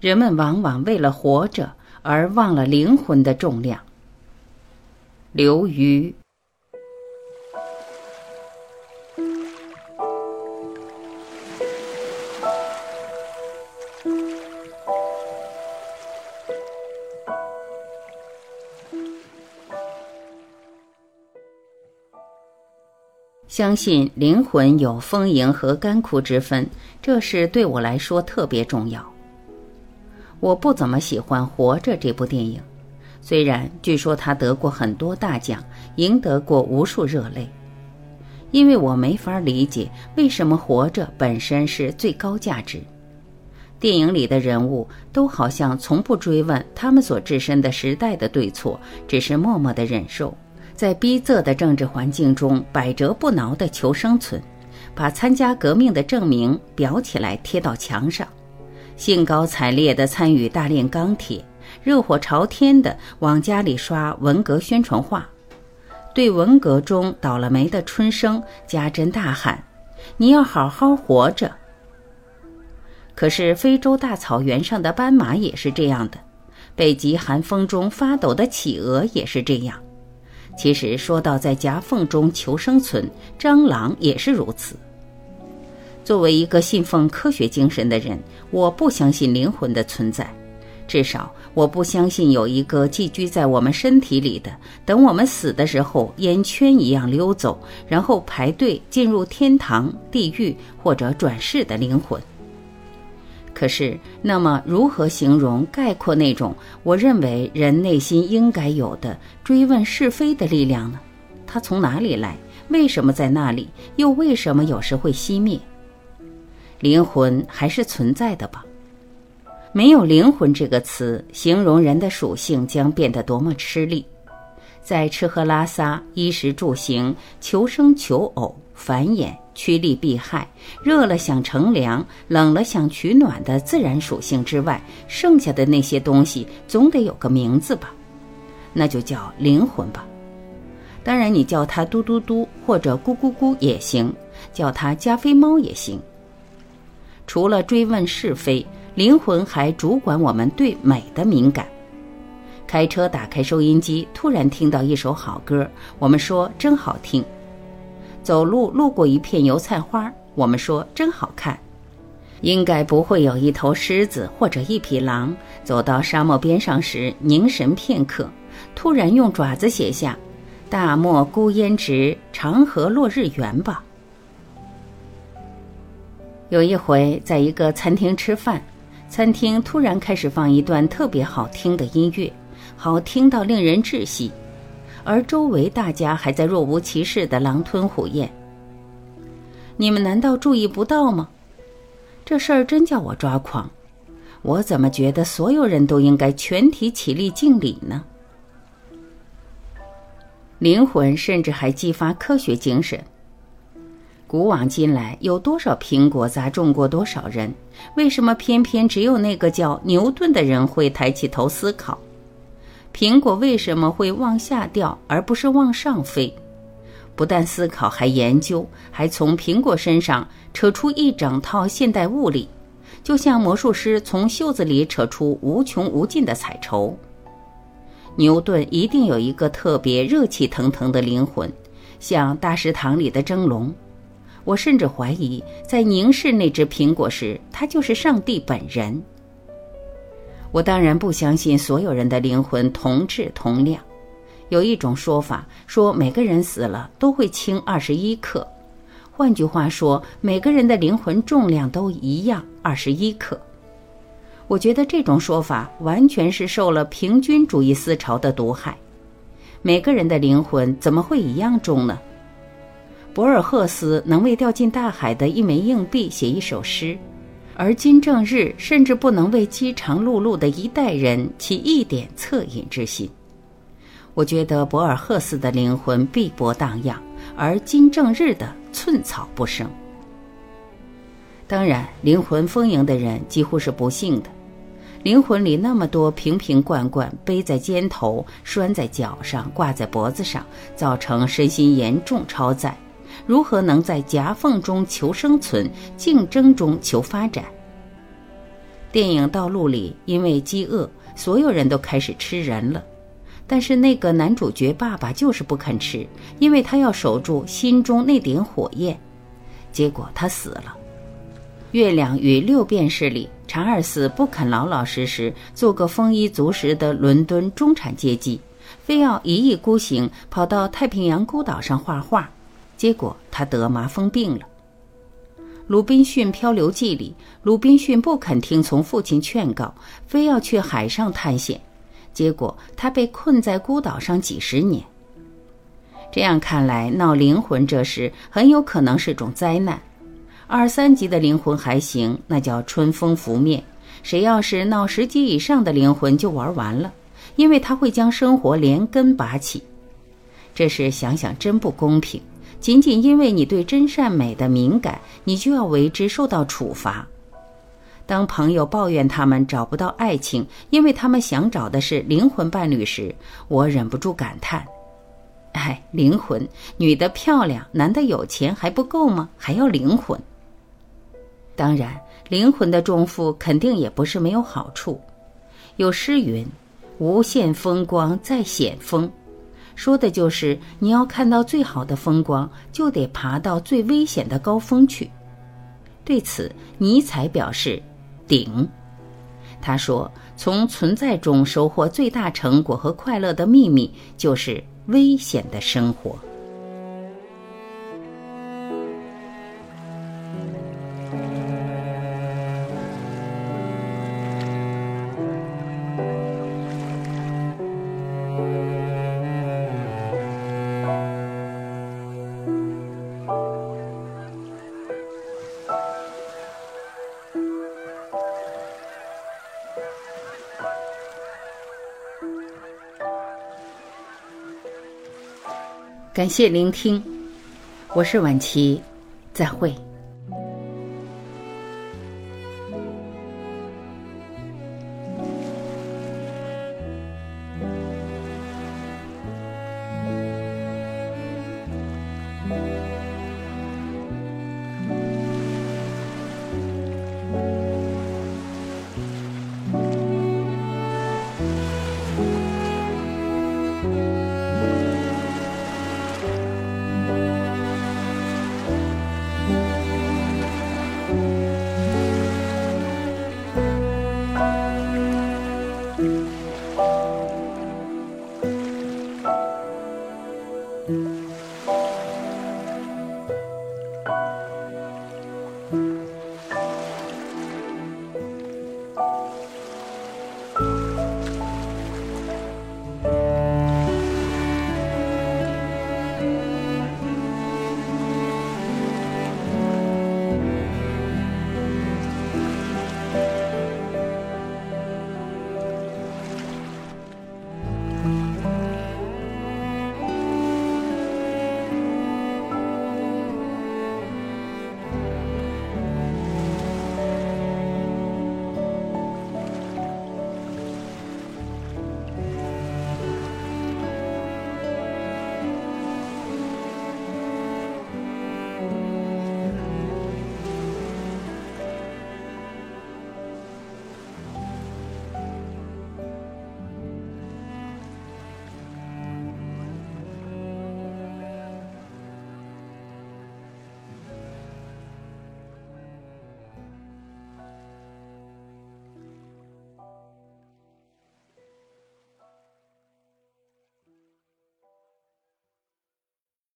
人们往往为了活着而忘了灵魂的重量。刘瑜。相信灵魂有丰盈和干枯之分，这是对我来说特别重要。我不怎么喜欢《活着》这部电影，虽然据说它得过很多大奖，赢得过无数热泪，因为我没法理解为什么活着本身是最高价值。电影里的人物都好像从不追问他们所置身的时代的对错，只是默默的忍受。在逼仄的政治环境中，百折不挠地求生存，把参加革命的证明裱起来贴到墙上，兴高采烈地参与大炼钢铁，热火朝天地往家里刷文革宣传画，对文革中倒了霉的春生家珍大喊：“你要好好活着。”可是非洲大草原上的斑马也是这样的，北极寒风中发抖的企鹅也是这样。其实说到在夹缝中求生存，蟑螂也是如此。作为一个信奉科学精神的人，我不相信灵魂的存在，至少我不相信有一个寄居在我们身体里的，等我们死的时候烟圈一样溜走，然后排队进入天堂、地狱或者转世的灵魂。可是，那么如何形容概括那种我认为人内心应该有的追问是非的力量呢？它从哪里来？为什么在那里？又为什么有时会熄灭？灵魂还是存在的吧？没有灵魂这个词，形容人的属性将变得多么吃力。在吃喝拉撒、衣食住行、求生求偶、繁衍。趋利避害，热了想乘凉，冷了想取暖的自然属性之外，剩下的那些东西总得有个名字吧？那就叫灵魂吧。当然，你叫它嘟嘟嘟或者咕咕咕也行，叫它加菲猫也行。除了追问是非，灵魂还主管我们对美的敏感。开车打开收音机，突然听到一首好歌，我们说真好听。走路路过一片油菜花，我们说真好看。应该不会有一头狮子或者一匹狼走到沙漠边上时凝神片刻，突然用爪子写下“大漠孤烟直，长河落日圆”吧。有一回在一个餐厅吃饭，餐厅突然开始放一段特别好听的音乐，好听到令人窒息。而周围大家还在若无其事的狼吞虎咽。你们难道注意不到吗？这事儿真叫我抓狂。我怎么觉得所有人都应该全体起立敬礼呢？灵魂甚至还激发科学精神。古往今来，有多少苹果砸中过多少人？为什么偏偏只有那个叫牛顿的人会抬起头思考？苹果为什么会往下掉，而不是往上飞？不但思考，还研究，还从苹果身上扯出一整套现代物理，就像魔术师从袖子里扯出无穷无尽的彩绸。牛顿一定有一个特别热气腾腾的灵魂，像大食堂里的蒸笼。我甚至怀疑，在凝视那只苹果时，它就是上帝本人。我当然不相信所有人的灵魂同质同量。有一种说法说，每个人死了都会轻二十一克，换句话说，每个人的灵魂重量都一样，二十一克。我觉得这种说法完全是受了平均主义思潮的毒害。每个人的灵魂怎么会一样重呢？博尔赫斯能为掉进大海的一枚硬币写一首诗。而金正日甚至不能为饥肠辘辘的一代人起一点恻隐之心。我觉得博尔赫斯的灵魂碧波荡漾，而金正日的寸草不生。当然，灵魂丰盈的人几乎是不幸的，灵魂里那么多瓶瓶罐罐，背在肩头，拴在脚上，挂在脖子上，造成身心严重超载。如何能在夹缝中求生存，竞争中求发展？电影道路里，因为饥饿，所有人都开始吃人了。但是那个男主角爸爸就是不肯吃，因为他要守住心中那点火焰。结果他死了。《月亮与六便士》里，查尔斯不肯老老实实做个丰衣足食的伦敦中产阶级，非要一意孤行跑到太平洋孤岛上画画，结果他得麻风病了。《鲁滨逊漂流记》里，鲁滨逊不肯听从父亲劝告，非要去海上探险。结果他被困在孤岛上几十年。这样看来，闹灵魂这事很有可能是种灾难。二三级的灵魂还行，那叫春风拂面。谁要是闹十级以上的灵魂，就玩完了，因为他会将生活连根拔起。这事想想真不公平。仅仅因为你对真善美的敏感，你就要为之受到处罚。当朋友抱怨他们找不到爱情，因为他们想找的是灵魂伴侣时，我忍不住感叹：“哎，灵魂，女的漂亮，男的有钱还不够吗？还要灵魂？当然，灵魂的重负肯定也不是没有好处。有诗云：‘无限风光在险峰’，说的就是你要看到最好的风光，就得爬到最危险的高峰去。对此，尼采表示。”顶，他说：“从存在中收获最大成果和快乐的秘密，就是危险的生活。”感谢聆听，我是晚琪，再会。Música